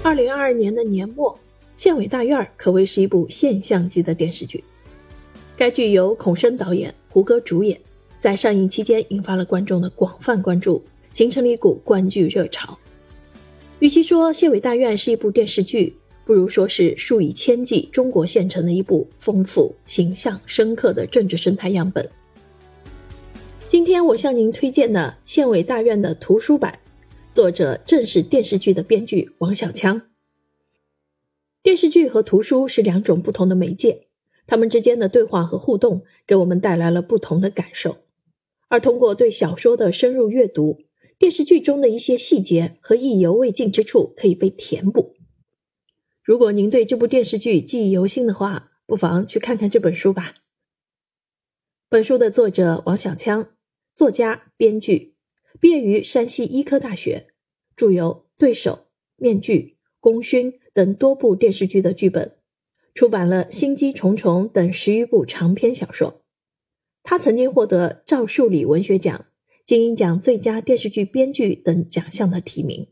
二零二二年的年末，《县委大院》可谓是一部现象级的电视剧。该剧由孔笙导演、胡歌主演，在上映期间引发了观众的广泛关注，形成了一股观剧热潮。与其说《县委大院》是一部电视剧，不如说是数以千计中国县城的一部丰富、形象、深刻的政治生态样本。今天我向您推荐的《县委大院》的图书版。作者正是电视剧的编剧王小枪。电视剧和图书是两种不同的媒介，它们之间的对话和互动给我们带来了不同的感受。而通过对小说的深入阅读，电视剧中的一些细节和意犹未尽之处可以被填补。如果您对这部电视剧记忆犹新的话，不妨去看看这本书吧。本书的作者王小枪，作家、编剧。毕业于山西医科大学，著有《对手》《面具》《功勋》等多部电视剧的剧本，出版了《心机重重》等十余部长篇小说。他曾经获得赵树理文学奖、金鹰奖最佳电视剧编剧等奖项的提名。